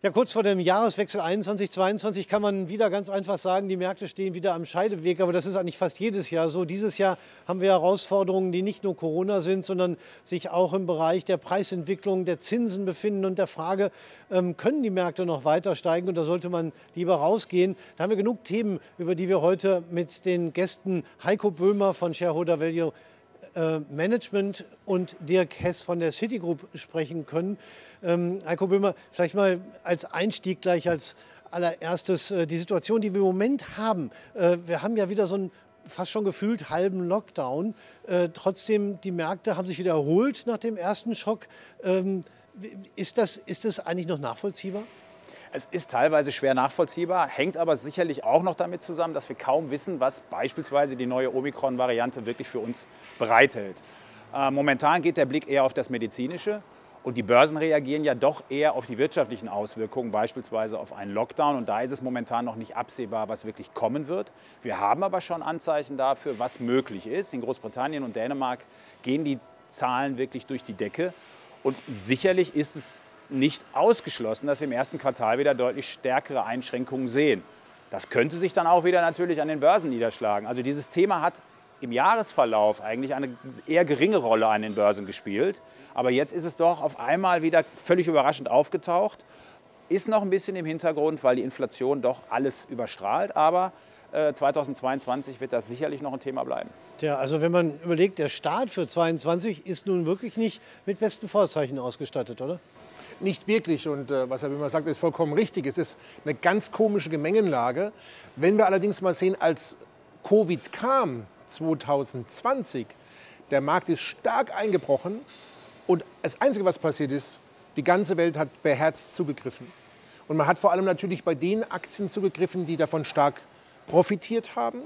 Ja, kurz vor dem Jahreswechsel 21-22 kann man wieder ganz einfach sagen, die Märkte stehen wieder am Scheideweg. Aber das ist eigentlich fast jedes Jahr so. Dieses Jahr haben wir Herausforderungen, die nicht nur Corona sind, sondern sich auch im Bereich der Preisentwicklung, der Zinsen befinden und der Frage, ähm, können die Märkte noch weiter steigen? Und da sollte man lieber rausgehen. Da haben wir genug Themen, über die wir heute mit den Gästen Heiko Böhmer von Shareholder Value Management und Dirk Hess von der Citigroup sprechen können. Ähm, Heiko Böhmer, vielleicht mal als Einstieg gleich als allererstes äh, die Situation, die wir im Moment haben. Äh, wir haben ja wieder so einen fast schon gefühlt halben Lockdown. Äh, trotzdem, die Märkte haben sich wieder erholt nach dem ersten Schock. Ähm, ist, das, ist das eigentlich noch nachvollziehbar? Es ist teilweise schwer nachvollziehbar, hängt aber sicherlich auch noch damit zusammen, dass wir kaum wissen, was beispielsweise die neue Omikron-Variante wirklich für uns bereithält. Äh, momentan geht der Blick eher auf das Medizinische. Und die Börsen reagieren ja doch eher auf die wirtschaftlichen Auswirkungen, beispielsweise auf einen Lockdown. Und da ist es momentan noch nicht absehbar, was wirklich kommen wird. Wir haben aber schon Anzeichen dafür, was möglich ist. In Großbritannien und Dänemark gehen die Zahlen wirklich durch die Decke. Und sicherlich ist es nicht ausgeschlossen, dass wir im ersten Quartal wieder deutlich stärkere Einschränkungen sehen. Das könnte sich dann auch wieder natürlich an den Börsen niederschlagen. Also dieses Thema hat im Jahresverlauf eigentlich eine eher geringe Rolle an den Börsen gespielt. Aber jetzt ist es doch auf einmal wieder völlig überraschend aufgetaucht. Ist noch ein bisschen im Hintergrund, weil die Inflation doch alles überstrahlt. Aber 2022 äh, wird das sicherlich noch ein Thema bleiben. Tja, also wenn man überlegt, der Start für 2022 ist nun wirklich nicht mit besten Vorzeichen ausgestattet, oder? Nicht wirklich. Und äh, was Herr Wimmer sagt, ist vollkommen richtig. Es ist eine ganz komische Gemengenlage. Wenn wir allerdings mal sehen, als Covid kam 2020, der Markt ist stark eingebrochen. Und das Einzige, was passiert ist, die ganze Welt hat beherzt zugegriffen. Und man hat vor allem natürlich bei den Aktien zugegriffen, die davon stark profitiert haben.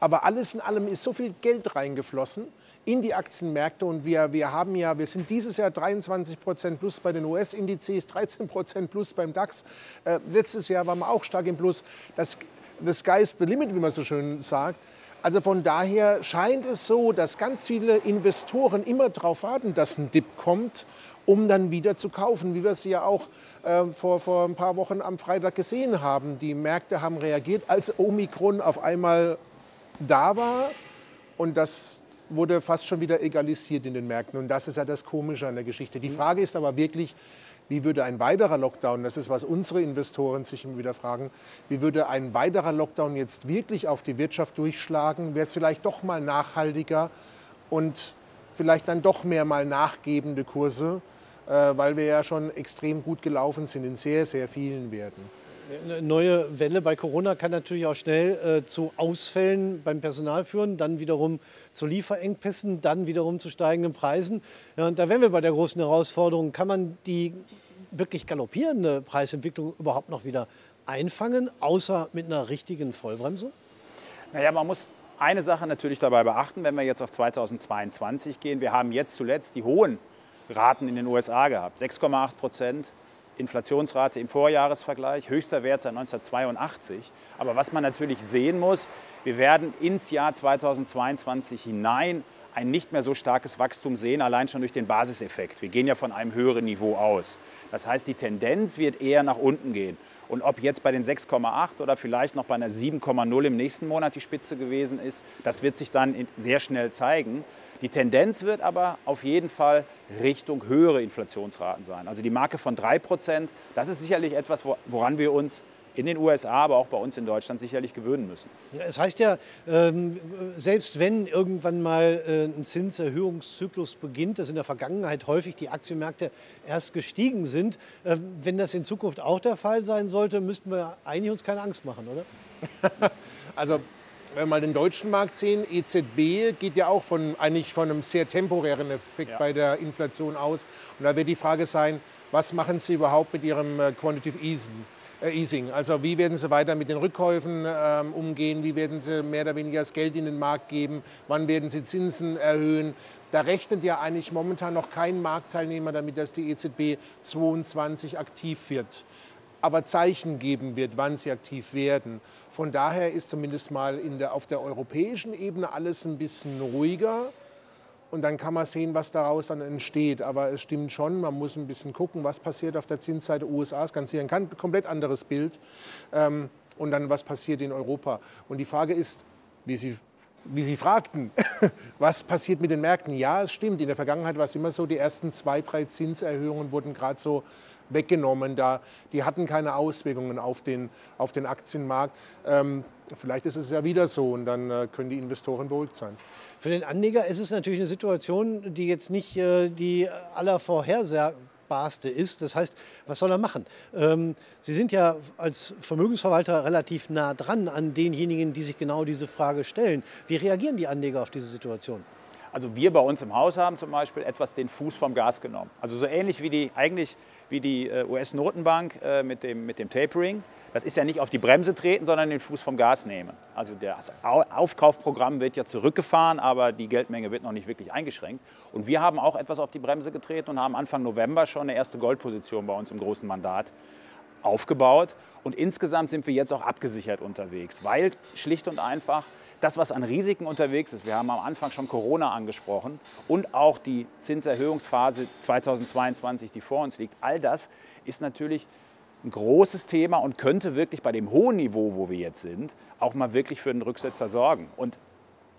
Aber alles in allem ist so viel Geld reingeflossen in die Aktienmärkte und wir, wir haben ja, wir sind dieses Jahr 23 Prozent plus bei den US-Indizes, 13 Prozent plus beim DAX. Äh, letztes Jahr waren wir auch stark im Plus. Das, the sky is the limit, wie man so schön sagt. Also von daher scheint es so, dass ganz viele Investoren immer darauf warten, dass ein Dip kommt, um dann wieder zu kaufen, wie wir es ja auch äh, vor, vor ein paar Wochen am Freitag gesehen haben. Die Märkte haben reagiert, als Omikron auf einmal da war und das wurde fast schon wieder egalisiert in den Märkten. Und das ist ja das Komische an der Geschichte. Die Frage ist aber wirklich, wie würde ein weiterer Lockdown, das ist, was unsere Investoren sich immer wieder fragen, wie würde ein weiterer Lockdown jetzt wirklich auf die Wirtschaft durchschlagen? Wäre es vielleicht doch mal nachhaltiger und vielleicht dann doch mehr mal nachgebende Kurse, äh, weil wir ja schon extrem gut gelaufen sind in sehr, sehr vielen Werten. Eine neue Welle bei Corona kann natürlich auch schnell äh, zu Ausfällen beim Personal führen, dann wiederum zu Lieferengpässen, dann wiederum zu steigenden Preisen. Ja, und da wären wir bei der großen Herausforderung, kann man die wirklich galoppierende Preisentwicklung überhaupt noch wieder einfangen, außer mit einer richtigen Vollbremse? Naja, man muss eine Sache natürlich dabei beachten, wenn wir jetzt auf 2022 gehen. Wir haben jetzt zuletzt die hohen Raten in den USA gehabt, 6,8 Prozent Inflationsrate im Vorjahresvergleich, höchster Wert seit 1982. Aber was man natürlich sehen muss, wir werden ins Jahr 2022 hinein ein nicht mehr so starkes Wachstum sehen, allein schon durch den Basiseffekt. Wir gehen ja von einem höheren Niveau aus. Das heißt, die Tendenz wird eher nach unten gehen. Und ob jetzt bei den 6,8 oder vielleicht noch bei einer 7,0 im nächsten Monat die Spitze gewesen ist, das wird sich dann sehr schnell zeigen. Die Tendenz wird aber auf jeden Fall Richtung höhere Inflationsraten sein. Also die Marke von 3 Prozent, das ist sicherlich etwas, woran wir uns in den USA, aber auch bei uns in Deutschland sicherlich gewöhnen müssen. Es heißt ja, ähm, selbst wenn irgendwann mal äh, ein Zinserhöhungszyklus beginnt, dass in der Vergangenheit häufig die Aktienmärkte erst gestiegen sind, ähm, wenn das in Zukunft auch der Fall sein sollte, müssten wir eigentlich uns keine Angst machen, oder? also wenn wir mal den deutschen Markt sehen, EZB geht ja auch von, eigentlich von einem sehr temporären Effekt ja. bei der Inflation aus. Und da wird die Frage sein, was machen Sie überhaupt mit Ihrem äh, Quantitative äh, Easing? Also wie werden Sie weiter mit den Rückkäufen ähm, umgehen? Wie werden Sie mehr oder weniger das Geld in den Markt geben? Wann werden Sie Zinsen erhöhen? Da rechnet ja eigentlich momentan noch kein Marktteilnehmer damit, dass die EZB 22 aktiv wird aber Zeichen geben wird, wann sie aktiv werden. Von daher ist zumindest mal der, auf der europäischen Ebene alles ein bisschen ruhiger. Und dann kann man sehen, was daraus dann entsteht. Aber es stimmt schon, man muss ein bisschen gucken, was passiert auf der Zinsseite USA. Es kann ein komplett anderes Bild. Ähm, und dann, was passiert in Europa. Und die Frage ist, wie Sie wie Sie fragten, was passiert mit den Märkten? Ja, es stimmt. In der Vergangenheit war es immer so, die ersten zwei, drei Zinserhöhungen wurden gerade so weggenommen. Da, die hatten keine Auswirkungen auf den, auf den Aktienmarkt. Ähm, vielleicht ist es ja wieder so und dann äh, können die Investoren beruhigt sein. Für den Anleger ist es natürlich eine Situation, die jetzt nicht äh, die aller Vorhersage Barste ist. Das heißt, was soll er machen? Ähm, Sie sind ja als Vermögensverwalter relativ nah dran an denjenigen, die sich genau diese Frage stellen. Wie reagieren die Anleger auf diese Situation? Also wir bei uns im Haus haben zum Beispiel etwas den Fuß vom Gas genommen. Also so ähnlich wie die, eigentlich wie die äh, US-Notenbank äh, mit, dem, mit dem Tapering. Das ist ja nicht auf die Bremse treten, sondern den Fuß vom Gas nehmen. Also das Aufkaufprogramm wird ja zurückgefahren, aber die Geldmenge wird noch nicht wirklich eingeschränkt. Und wir haben auch etwas auf die Bremse getreten und haben Anfang November schon eine erste Goldposition bei uns im großen Mandat aufgebaut. Und insgesamt sind wir jetzt auch abgesichert unterwegs, weil schlicht und einfach das, was an Risiken unterwegs ist, wir haben am Anfang schon Corona angesprochen und auch die Zinserhöhungsphase 2022, die vor uns liegt, all das ist natürlich ein großes Thema und könnte wirklich bei dem hohen Niveau, wo wir jetzt sind, auch mal wirklich für einen Rücksetzer sorgen. Und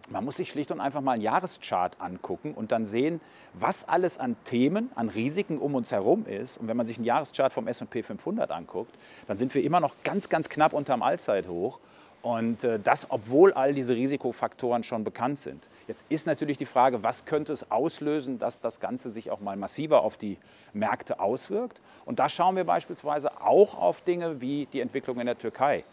man muss sich schlicht und einfach mal einen Jahreschart angucken und dann sehen, was alles an Themen, an Risiken um uns herum ist. Und wenn man sich einen Jahreschart vom S&P 500 anguckt, dann sind wir immer noch ganz, ganz knapp unterm Allzeithoch. Und äh, das, obwohl all diese Risikofaktoren schon bekannt sind. Jetzt ist natürlich die Frage, was könnte es auslösen, dass das Ganze sich auch mal massiver auf die Märkte auswirkt. Und da schauen wir beispielsweise auch auf Dinge wie die Entwicklung in der Türkei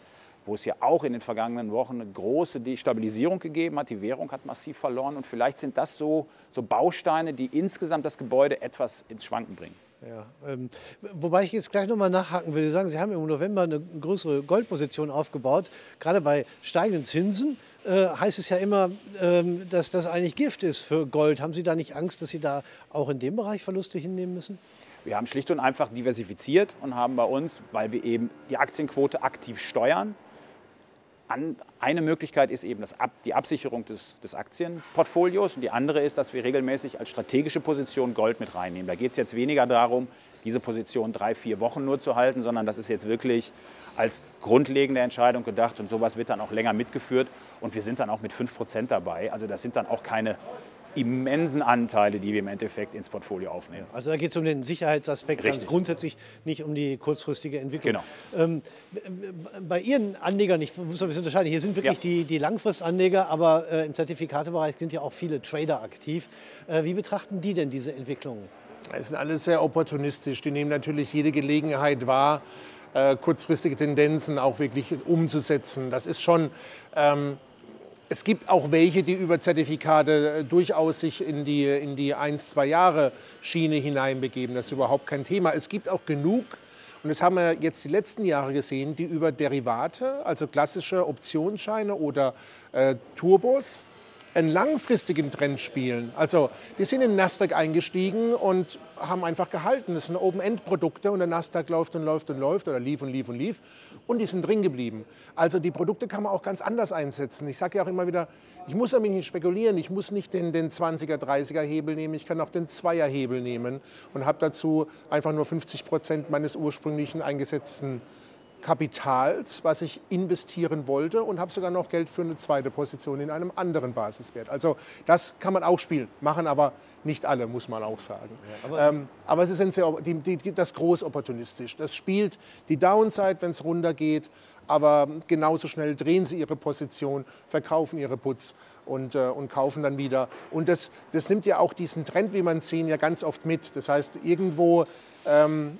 wo es ja auch in den vergangenen Wochen eine große Destabilisierung gegeben hat. Die Währung hat massiv verloren und vielleicht sind das so, so Bausteine, die insgesamt das Gebäude etwas ins Schwanken bringen. Ja, ähm, wobei ich jetzt gleich nochmal nachhaken will. Sie sagen, Sie haben im November eine größere Goldposition aufgebaut. Gerade bei steigenden Zinsen äh, heißt es ja immer, ähm, dass das eigentlich Gift ist für Gold. Haben Sie da nicht Angst, dass Sie da auch in dem Bereich Verluste hinnehmen müssen? Wir haben schlicht und einfach diversifiziert und haben bei uns, weil wir eben die Aktienquote aktiv steuern, eine Möglichkeit ist eben Ab, die Absicherung des, des, Aktienportfolios und die andere ist, dass wir regelmäßig als strategische Position Gold mit reinnehmen. Da geht es jetzt weniger darum, diese Position drei, vier Wochen nur zu halten, sondern das ist jetzt wirklich als grundlegende Entscheidung gedacht und sowas wird dann auch länger mitgeführt und wir sind dann auch mit 5% dabei. Also das sind dann auch keine immensen Anteile, die wir im Endeffekt ins Portfolio aufnehmen. Also da geht es um den Sicherheitsaspekt Richtig. ganz grundsätzlich, nicht um die kurzfristige Entwicklung. Genau. Ähm, bei Ihren Anlegern, ich muss ein bisschen unterscheiden, hier sind wirklich ja. die, die Langfristanleger, aber äh, im Zertifikatebereich sind ja auch viele Trader aktiv. Äh, wie betrachten die denn diese Entwicklungen? Es sind alle sehr opportunistisch. Die nehmen natürlich jede Gelegenheit wahr, äh, kurzfristige Tendenzen auch wirklich umzusetzen. Das ist schon ähm, es gibt auch welche, die über Zertifikate äh, durchaus sich in die, in die ein, zwei Jahre Schiene hineinbegeben. Das ist überhaupt kein Thema. Es gibt auch genug, und das haben wir jetzt die letzten Jahre gesehen, die über Derivate, also klassische Optionsscheine oder äh, Turbos, einen langfristigen Trend spielen. Also die sind in den Nasdaq eingestiegen und haben einfach gehalten. Das sind Open-End-Produkte und der Nasdaq läuft und läuft und läuft oder lief und lief und lief und die sind drin geblieben. Also die Produkte kann man auch ganz anders einsetzen. Ich sage ja auch immer wieder, ich muss damit nicht spekulieren, ich muss nicht den, den 20er, 30er Hebel nehmen, ich kann auch den 2er Hebel nehmen und habe dazu einfach nur 50 Prozent meines ursprünglichen eingesetzten Kapitals, was ich investieren wollte und habe sogar noch Geld für eine zweite Position in einem anderen Basiswert. Also das kann man auch spielen, machen aber nicht alle, muss man auch sagen. Ja, aber, ähm, aber es ist sehr, die, die, das groß opportunistisch. Das spielt die Downside, wenn es runtergeht, aber genauso schnell drehen sie ihre Position, verkaufen ihre Putz und, äh, und kaufen dann wieder. Und das, das nimmt ja auch diesen Trend, wie man sehen, ja ganz oft mit. Das heißt, irgendwo ähm,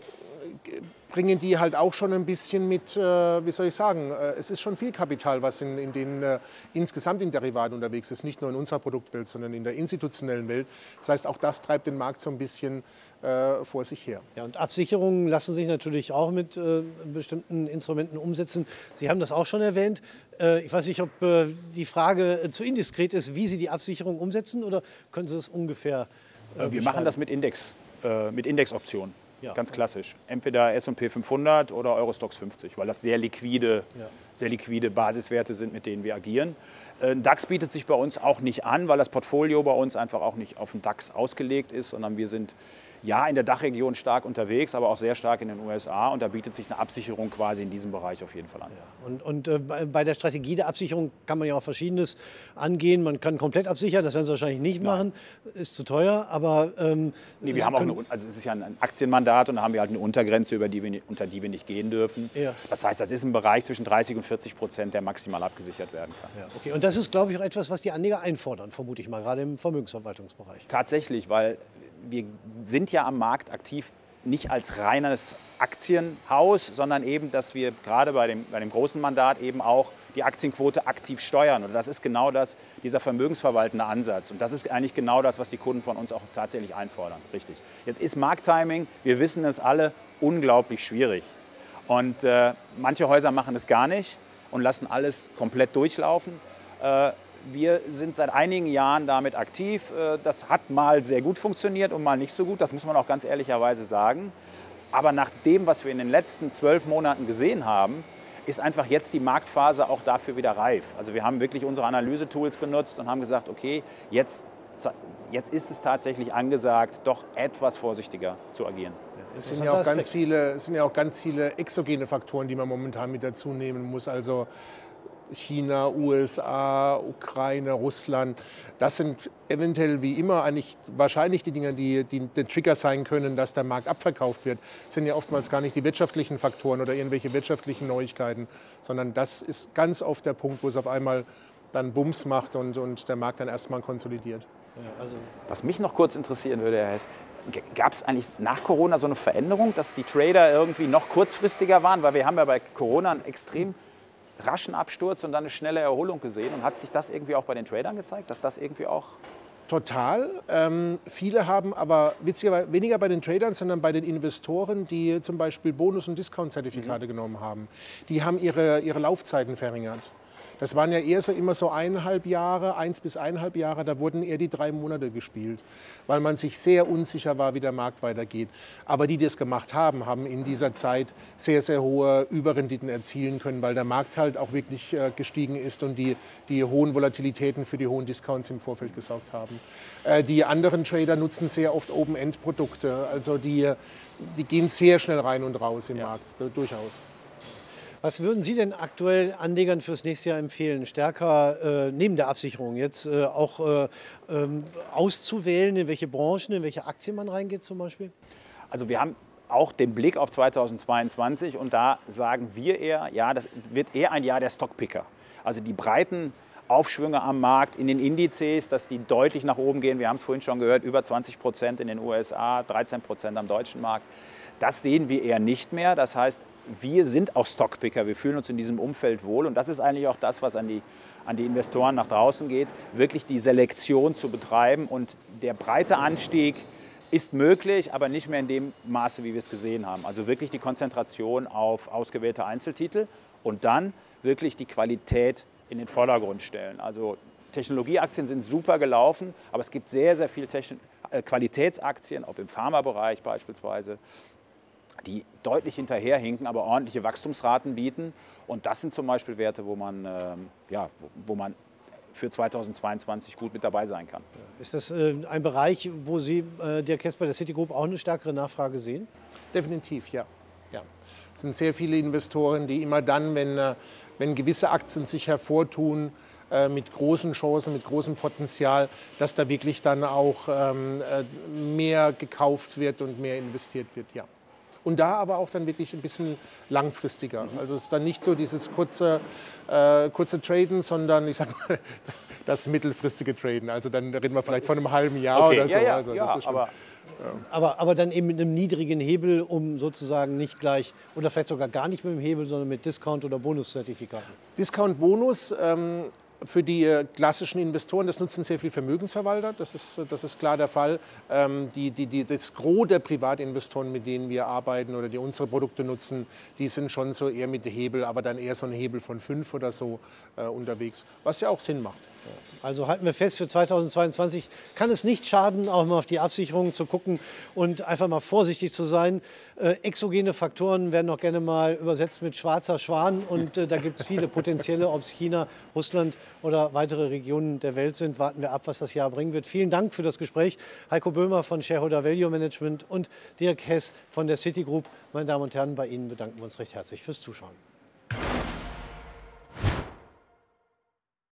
bringen die halt auch schon ein bisschen mit, äh, wie soll ich sagen, äh, es ist schon viel Kapital, was in, in den äh, insgesamt in Derivaten unterwegs ist, nicht nur in unserer Produktwelt, sondern in der institutionellen Welt. Das heißt, auch das treibt den Markt so ein bisschen äh, vor sich her. Ja, und Absicherungen lassen sich natürlich auch mit äh, bestimmten Instrumenten umsetzen. Sie haben das auch schon erwähnt. Äh, ich weiß nicht, ob die Frage zu indiskret ist, wie Sie die Absicherung umsetzen oder können Sie es ungefähr? Wir machen das mit Index, mit Indexoptionen. Ja. Ganz klassisch. Entweder S&P 500 oder Eurostox 50, weil das sehr liquide, ja. sehr liquide Basiswerte sind, mit denen wir agieren. Ein DAX bietet sich bei uns auch nicht an, weil das Portfolio bei uns einfach auch nicht auf den DAX ausgelegt ist, sondern wir sind ja in der Dachregion stark unterwegs, aber auch sehr stark in den USA. Und da bietet sich eine Absicherung quasi in diesem Bereich auf jeden Fall an. Ja. Und, und äh, bei der Strategie der Absicherung kann man ja auch Verschiedenes angehen. Man kann komplett absichern, das werden Sie wahrscheinlich nicht machen, ist zu teuer. Aber ähm, nee, wir haben auch eine, also es ist ja ein Aktienmandat und da haben wir halt eine Untergrenze, über die wir, unter die wir nicht gehen dürfen. Ja. Das heißt, das ist ein Bereich zwischen 30 und 40 Prozent, der maximal abgesichert werden kann. Ja, okay. Und das ist, glaube ich, auch etwas, was die Anleger einfordern, vermute ich mal, gerade im Vermögensverwaltungsbereich. Tatsächlich, weil wir sind ja am Markt aktiv nicht als reines Aktienhaus, sondern eben, dass wir gerade bei dem, bei dem großen Mandat eben auch die Aktienquote aktiv steuern. Und das ist genau das, dieser vermögensverwaltende Ansatz. Und das ist eigentlich genau das, was die Kunden von uns auch tatsächlich einfordern. Richtig. Jetzt ist Markttiming, wir wissen es alle, unglaublich schwierig. Und äh, manche Häuser machen es gar nicht und lassen alles komplett durchlaufen. Äh, wir sind seit einigen Jahren damit aktiv. Äh, das hat mal sehr gut funktioniert und mal nicht so gut, das muss man auch ganz ehrlicherweise sagen. Aber nach dem, was wir in den letzten zwölf Monaten gesehen haben, ist einfach jetzt die Marktphase auch dafür wieder reif. Also wir haben wirklich unsere Analysetools benutzt und haben gesagt, okay, jetzt, jetzt ist es tatsächlich angesagt, doch etwas vorsichtiger zu agieren. Es sind, ja auch ganz viele, es sind ja auch ganz viele exogene Faktoren, die man momentan mit dazu nehmen muss. Also China, USA, Ukraine, Russland. Das sind eventuell wie immer eigentlich wahrscheinlich die Dinge, die, die der Trigger sein können, dass der Markt abverkauft wird. Das sind ja oftmals gar nicht die wirtschaftlichen Faktoren oder irgendwelche wirtschaftlichen Neuigkeiten, sondern das ist ganz oft der Punkt, wo es auf einmal dann Bums macht und, und der Markt dann erstmal konsolidiert. Ja, also Was mich noch kurz interessieren würde, Herr Hess, gab es eigentlich nach Corona so eine Veränderung, dass die Trader irgendwie noch kurzfristiger waren? Weil wir haben ja bei Corona einen extrem raschen Absturz und dann eine schnelle Erholung gesehen. Und hat sich das irgendwie auch bei den Tradern gezeigt, dass das irgendwie auch Total. Ähm, viele haben aber witzigerweise weniger bei den Tradern, sondern bei den Investoren, die zum Beispiel Bonus- und Discount-Zertifikate mhm. genommen haben. Die haben ihre, ihre Laufzeiten verringert. Das waren ja eher so immer so eineinhalb Jahre, eins bis eineinhalb Jahre, da wurden eher die drei Monate gespielt, weil man sich sehr unsicher war, wie der Markt weitergeht. Aber die, die das gemacht haben, haben in dieser Zeit sehr, sehr hohe Überrenditen erzielen können, weil der Markt halt auch wirklich äh, gestiegen ist und die, die hohen Volatilitäten für die hohen Discounts im Vorfeld gesorgt haben. Äh, die anderen Trader nutzen sehr oft Open-End-Produkte, also die, die gehen sehr schnell rein und raus im ja. Markt, durchaus. Was würden Sie denn aktuell Anlegern fürs nächste Jahr empfehlen, stärker äh, neben der Absicherung jetzt äh, auch äh, ähm, auszuwählen, in welche Branchen, in welche Aktien man reingeht zum Beispiel? Also wir haben auch den Blick auf 2022 und da sagen wir eher, ja, das wird eher ein Jahr der Stockpicker. Also die breiten Aufschwünge am Markt in den Indizes, dass die deutlich nach oben gehen. Wir haben es vorhin schon gehört, über 20 Prozent in den USA, 13 Prozent am deutschen Markt. Das sehen wir eher nicht mehr. Das heißt, wir sind auch Stockpicker, wir fühlen uns in diesem Umfeld wohl und das ist eigentlich auch das, was an die, an die Investoren nach draußen geht, wirklich die Selektion zu betreiben und der breite Anstieg ist möglich, aber nicht mehr in dem Maße, wie wir es gesehen haben. Also wirklich die Konzentration auf ausgewählte Einzeltitel und dann wirklich die Qualität in den Vordergrund stellen. Also Technologieaktien sind super gelaufen, aber es gibt sehr, sehr viele Techn äh, Qualitätsaktien, ob im Pharmabereich beispielsweise, die deutlich hinterherhinken, aber ordentliche Wachstumsraten bieten. Und das sind zum Beispiel Werte, wo man, äh, ja, wo, wo, man für 2022 gut mit dabei sein kann. Ist das äh, ein Bereich, wo Sie, äh, der Kesper der Citigroup, auch eine stärkere Nachfrage sehen? Definitiv, ja. ja. Es sind sehr viele Investoren, die immer dann, wenn, äh, wenn gewisse Aktien sich hervortun, äh, mit großen Chancen, mit großem Potenzial, dass da wirklich dann auch ähm, äh, mehr gekauft wird und mehr investiert wird, ja. Und da aber auch dann wirklich ein bisschen langfristiger. Mhm. Also es ist dann nicht so dieses kurze, äh, kurze Traden, sondern ich sag mal, das mittelfristige Traden. Also dann reden wir vielleicht von einem halben Jahr okay. oder so. Ja, ja, also ja, aber ja. Aber, aber dann eben mit einem niedrigen Hebel, um sozusagen nicht gleich oder vielleicht sogar gar nicht mit dem Hebel, sondern mit Discount- oder Bonuszertifikaten. Discount-Bonus ähm, für die äh, klassischen Investoren, das nutzen sehr viele Vermögensverwalter, das ist, das ist klar der Fall. Ähm, die, die, die, das Gros der Privatinvestoren, mit denen wir arbeiten oder die unsere Produkte nutzen, die sind schon so eher mit Hebel, aber dann eher so ein Hebel von fünf oder so äh, unterwegs, was ja auch Sinn macht. Also halten wir fest, für 2022 kann es nicht schaden, auch mal auf die Absicherungen zu gucken und einfach mal vorsichtig zu sein. Äh, exogene Faktoren werden auch gerne mal übersetzt mit schwarzer Schwan und äh, da gibt es viele potenzielle, ob es China, Russland oder weitere Regionen der Welt sind. Warten wir ab, was das Jahr bringen wird. Vielen Dank für das Gespräch. Heiko Böhmer von Shareholder Value Management und Dirk Hess von der Citigroup. Meine Damen und Herren, bei Ihnen bedanken wir uns recht herzlich fürs Zuschauen.